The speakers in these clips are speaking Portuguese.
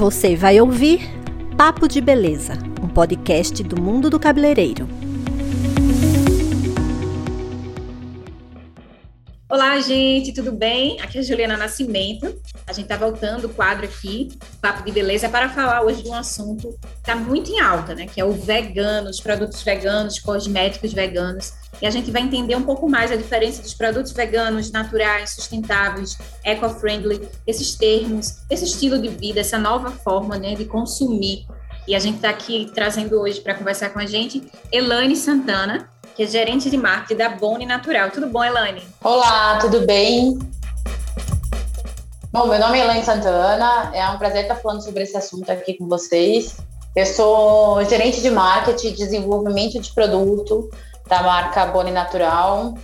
Você vai ouvir Papo de Beleza, um podcast do mundo do cabeleireiro. Olá, gente, tudo bem? Aqui é a Juliana Nascimento. A gente está voltando o quadro aqui, Papo de Beleza, para falar hoje de um assunto que está muito em alta, né? Que é o vegano, os produtos veganos, cosméticos veganos. E a gente vai entender um pouco mais a diferença dos produtos veganos, naturais, sustentáveis, eco-friendly, esses termos, esse estilo de vida, essa nova forma né, de consumir. E a gente está aqui trazendo hoje para conversar com a gente Elaine Santana, que é gerente de marketing da Boni Natural. Tudo bom, Elaine? Olá, tudo bem? Bom, meu nome é Elaine Santana, é um prazer estar falando sobre esse assunto aqui com vocês. Eu sou gerente de marketing e desenvolvimento de produto da marca Boni Natural.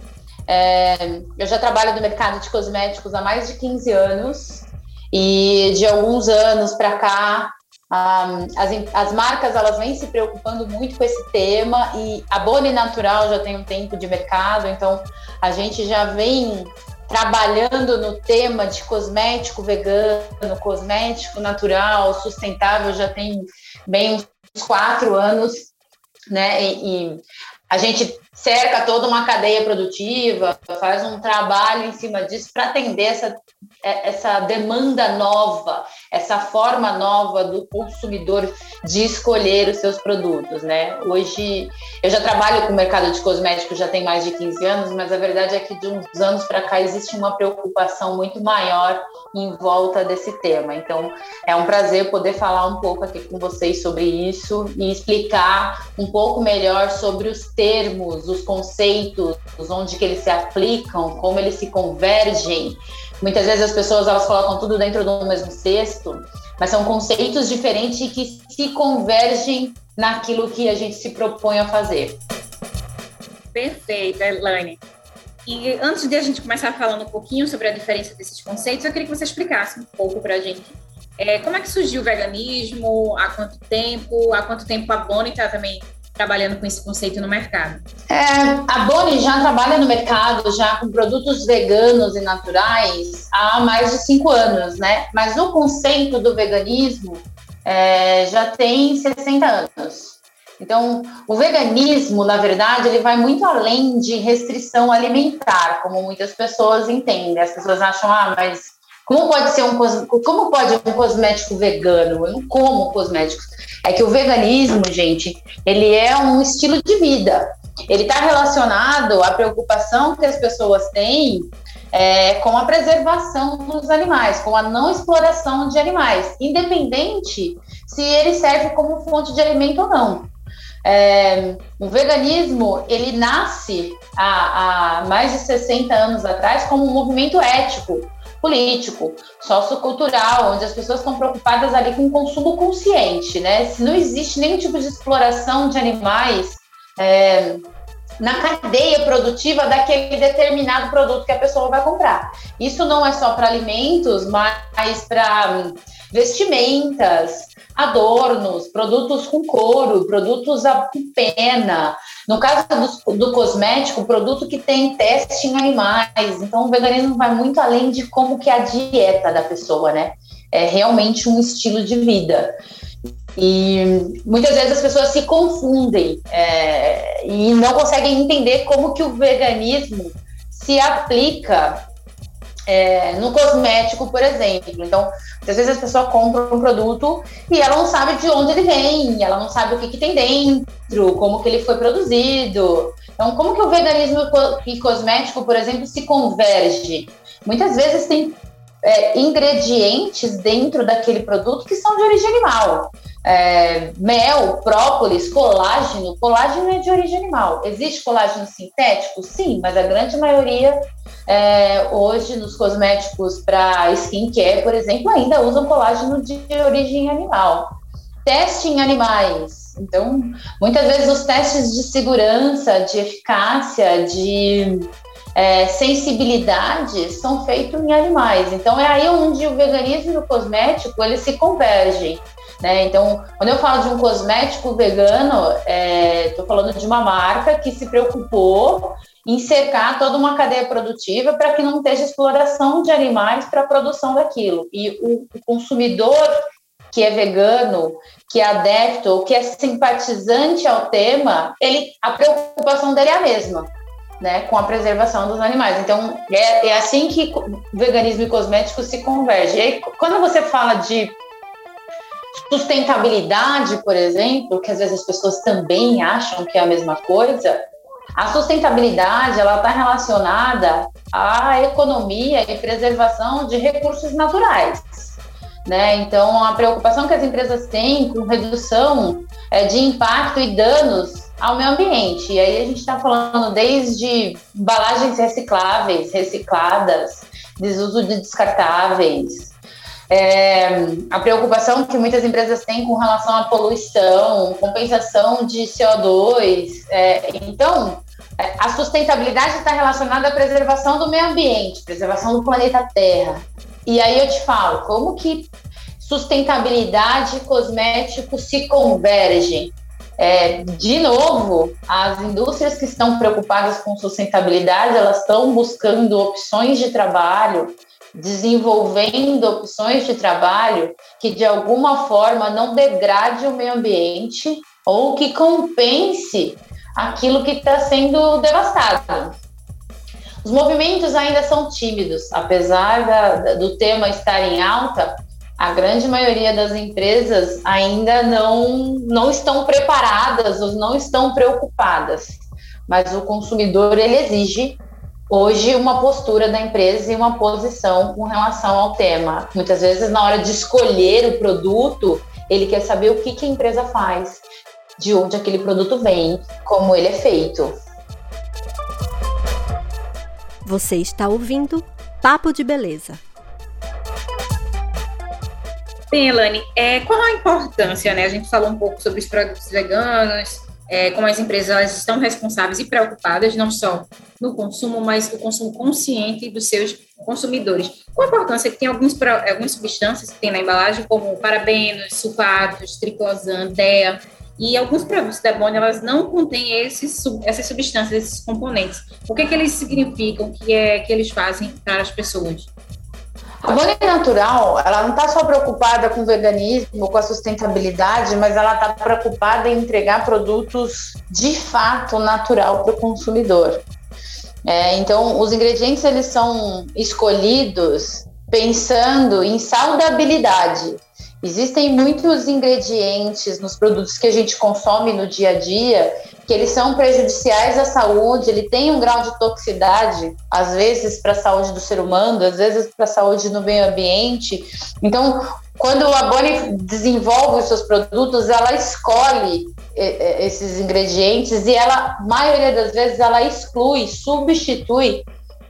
É, eu já trabalho no mercado de cosméticos há mais de 15 anos e de alguns anos para cá as, as marcas elas vêm se preocupando muito com esse tema e a Boni Natural já tem um tempo de mercado, então a gente já vem trabalhando no tema de cosmético vegano, cosmético natural, sustentável, já tem bem uns quatro anos, né? E, e a gente cerca toda uma cadeia produtiva, faz um trabalho em cima disso para atender essa, é, essa demanda nova, essa forma nova do consumidor de escolher os seus produtos, né? Hoje eu já trabalho com o mercado de cosméticos já tem mais de 15 anos, mas a verdade é que de uns anos para cá existe uma preocupação muito maior em volta desse tema. Então, é um prazer poder falar um pouco aqui com vocês sobre isso e explicar um pouco melhor sobre os termos, os conceitos, onde que eles se aplicam, como eles se convergem. Muitas vezes as pessoas elas colocam tudo dentro do mesmo cesto, mas são conceitos diferentes que se convergem naquilo que a gente se propõe a fazer. Perfeito, Elaine. E antes de a gente começar falando um pouquinho sobre a diferença desses conceitos, eu queria que você explicasse um pouco para a gente é, como é que surgiu o veganismo, há quanto tempo, há quanto tempo a Bonnie está também trabalhando com esse conceito no mercado? É, a Boni já trabalha no mercado já com produtos veganos e naturais há mais de cinco anos, né? Mas o conceito do veganismo é, já tem 60 anos. Então, o veganismo, na verdade, ele vai muito além de restrição alimentar, como muitas pessoas entendem. As pessoas acham, ah, mas como pode ser um como pode um cosmético vegano? Eu não como cosméticos. É que o veganismo, gente, ele é um estilo de vida. Ele está relacionado à preocupação que as pessoas têm é, com a preservação dos animais, com a não exploração de animais, independente se ele serve como fonte de alimento ou não. É, o veganismo ele nasce há, há mais de 60 anos atrás como um movimento ético político, sociocultural, onde as pessoas estão preocupadas ali com o consumo consciente, né? Se não existe nenhum tipo de exploração de animais é, na cadeia produtiva daquele determinado produto que a pessoa vai comprar. Isso não é só para alimentos, mas para vestimentas, adornos, produtos com couro, produtos com pena. No caso do, do, cosmético, produto que tem teste em animais. Então, o veganismo vai muito além de como que é a dieta da pessoa, né? É realmente um estilo de vida. E muitas vezes as pessoas se confundem é, e não conseguem entender como que o veganismo se aplica é, no cosmético, por exemplo. Então, às vezes a pessoa compra um produto e ela não sabe de onde ele vem, ela não sabe o que, que tem dentro, como que ele foi produzido. Então, como que o veganismo e cosmético, por exemplo, se converge? Muitas vezes tem é, ingredientes dentro daquele produto que são de origem animal. É, mel, própolis, colágeno. Colágeno é de origem animal. Existe colágeno sintético? Sim, mas a grande maioria é, hoje nos cosméticos para skincare, por exemplo, ainda usam colágeno de origem animal. Teste em animais. Então, muitas vezes os testes de segurança, de eficácia, de é, sensibilidade são feitos em animais. Então, é aí onde o veganismo e o cosmético eles se convergem. Né? Então, quando eu falo de um cosmético vegano, estou é, falando de uma marca que se preocupou em cercar toda uma cadeia produtiva para que não esteja exploração de animais para a produção daquilo. E o, o consumidor que é vegano, que é adepto ou que é simpatizante ao tema, ele a preocupação dele é a mesma. Né, com a preservação dos animais. Então, é, é assim que veganismo e cosmético se convergem. E aí, quando você fala de sustentabilidade, por exemplo, que às vezes as pessoas também acham que é a mesma coisa, a sustentabilidade ela está relacionada à economia e preservação de recursos naturais. Né? Então, a preocupação que as empresas têm com redução é, de impacto e danos ao meio ambiente. E aí a gente está falando desde embalagens recicláveis, recicladas, desuso de descartáveis, é, a preocupação que muitas empresas têm com relação à poluição, compensação de CO2. É, então, é, a sustentabilidade está relacionada à preservação do meio ambiente, preservação do planeta Terra. E aí eu te falo, como que sustentabilidade e cosmético se convergem? É, de novo, as indústrias que estão preocupadas com sustentabilidade, elas estão buscando opções de trabalho, desenvolvendo opções de trabalho que de alguma forma não degrade o meio ambiente ou que compense aquilo que está sendo devastado. Os movimentos ainda são tímidos, apesar da, do tema estar em alta, a grande maioria das empresas ainda não, não estão preparadas ou não estão preocupadas. Mas o consumidor ele exige hoje uma postura da empresa e uma posição com relação ao tema. Muitas vezes na hora de escolher o produto, ele quer saber o que, que a empresa faz, de onde aquele produto vem, como ele é feito. Você está ouvindo Papo de Beleza. Bem, Elane, é, qual a importância, né? A gente falou um pouco sobre os produtos veganos, é, como as empresas estão responsáveis e preocupadas não só no consumo, mas o consumo consciente dos seus consumidores. Qual a importância que tem alguns, algumas substâncias que tem na embalagem, como parabenos, sulfatos, triclosan, DEA, e alguns produtos da Bonnie, elas não contêm esses, essas substâncias, esses componentes. O que, é que eles significam, o que, é, que eles fazem para as pessoas? A Bonnie Natural, ela não está só preocupada com o veganismo, com a sustentabilidade, mas ela está preocupada em entregar produtos de fato natural para o consumidor. É, então, os ingredientes eles são escolhidos pensando em saudabilidade. Existem muitos ingredientes nos produtos que a gente consome no dia a dia que eles são prejudiciais à saúde, ele tem um grau de toxicidade, às vezes para a saúde do ser humano, às vezes para a saúde no meio ambiente. Então, quando a Bonnie desenvolve os seus produtos, ela escolhe esses ingredientes e ela, maioria das vezes, ela exclui, substitui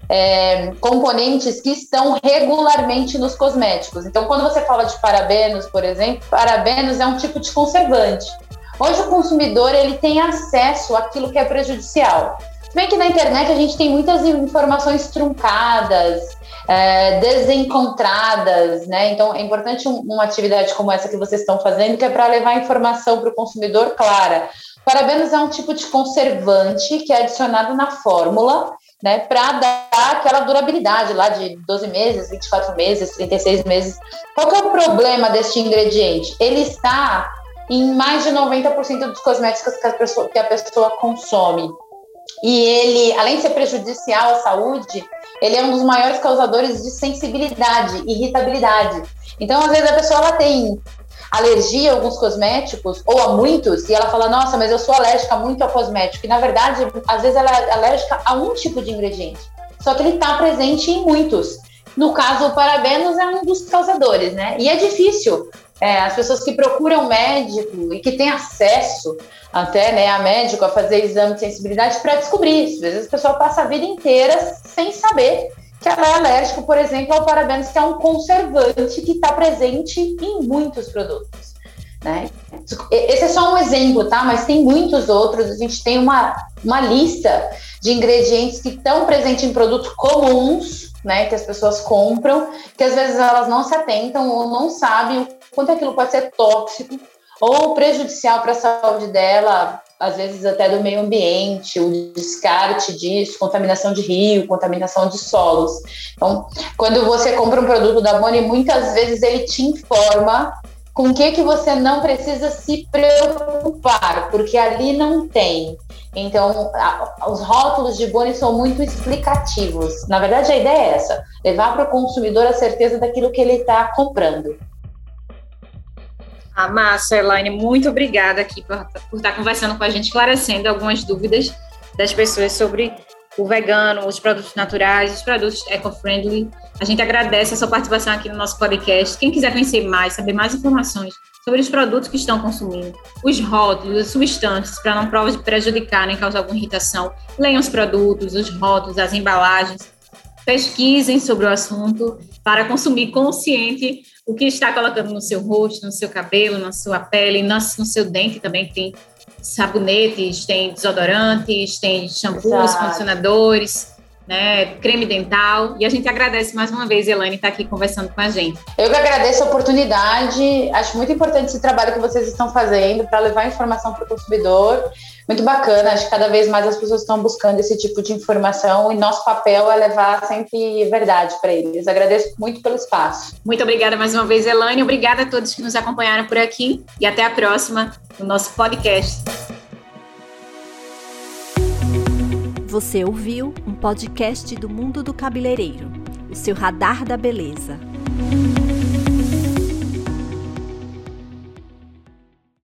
é, componentes que estão regularmente nos cosméticos. Então, quando você fala de parabenos, por exemplo, parabenos é um tipo de conservante. Hoje o consumidor ele tem acesso àquilo que é prejudicial. Se bem que na internet a gente tem muitas informações truncadas, é, desencontradas, né? Então é importante um, uma atividade como essa que vocês estão fazendo, que é para levar informação para o consumidor clara. Parabenos é um tipo de conservante que é adicionado na fórmula né, para dar aquela durabilidade lá de 12 meses, 24 meses, 36 meses. Qual que é o problema deste ingrediente? Ele está em mais de 90% dos cosméticos que a, pessoa, que a pessoa consome. E ele, além de ser prejudicial à saúde, ele é um dos maiores causadores de sensibilidade, irritabilidade. Então, às vezes, a pessoa ela tem alergia a alguns cosméticos, ou a muitos, e ela fala, nossa, mas eu sou alérgica muito ao cosmético. E na verdade, às vezes ela é alérgica a um tipo de ingrediente. Só que ele está presente em muitos. No caso, o parabenos é um dos causadores, né? E é difícil. É, as pessoas que procuram médico e que têm acesso até né, a médico a fazer exame de sensibilidade para descobrir. Às vezes a pessoa passa a vida inteira sem saber que ela é alérgica, por exemplo, ao parabenos, que é um conservante que está presente em muitos produtos. Né? Esse é só um exemplo, tá? Mas tem muitos outros. A gente tem uma, uma lista de ingredientes que estão presentes em produtos comuns, né? Que as pessoas compram, que às vezes elas não se atentam ou não sabem o quanto aquilo pode ser tóxico ou prejudicial para a saúde dela, às vezes até do meio ambiente, o descarte disso, contaminação de rio, contaminação de solos. Então, quando você compra um produto da Boni, muitas vezes ele te informa com o que, que você não precisa se preocupar, porque ali não tem. Então, a, os rótulos de Boni são muito explicativos. Na verdade, a ideia é essa: levar para o consumidor a certeza daquilo que ele está comprando. Ah, massa, Elaine, muito obrigada aqui por, por estar conversando com a gente, esclarecendo algumas dúvidas das pessoas sobre o vegano, os produtos naturais, os produtos eco-friendly. A gente agradece a sua participação aqui no nosso podcast. Quem quiser conhecer mais, saber mais informações sobre os produtos que estão consumindo, os rótulos, as substâncias, para não prejudicar nem causar alguma irritação, leiam os produtos, os rótulos, as embalagens, pesquisem sobre o assunto para consumir consciente o que está colocando no seu rosto, no seu cabelo, na sua pele, no seu dente também tem sabonetes, tem desodorantes, tem shampoos, condicionadores, né, creme dental. E a gente agradece mais uma vez, Elaine, estar aqui conversando com a gente. Eu que agradeço a oportunidade. Acho muito importante esse trabalho que vocês estão fazendo para levar informação para o consumidor. Muito bacana. Acho que cada vez mais as pessoas estão buscando esse tipo de informação e nosso papel é levar sempre verdade para eles. Agradeço muito pelo espaço. Muito obrigada mais uma vez, Elaine. Obrigada a todos que nos acompanharam por aqui e até a próxima no nosso podcast. Você ouviu um podcast do Mundo do Cabeleireiro, o seu radar da beleza.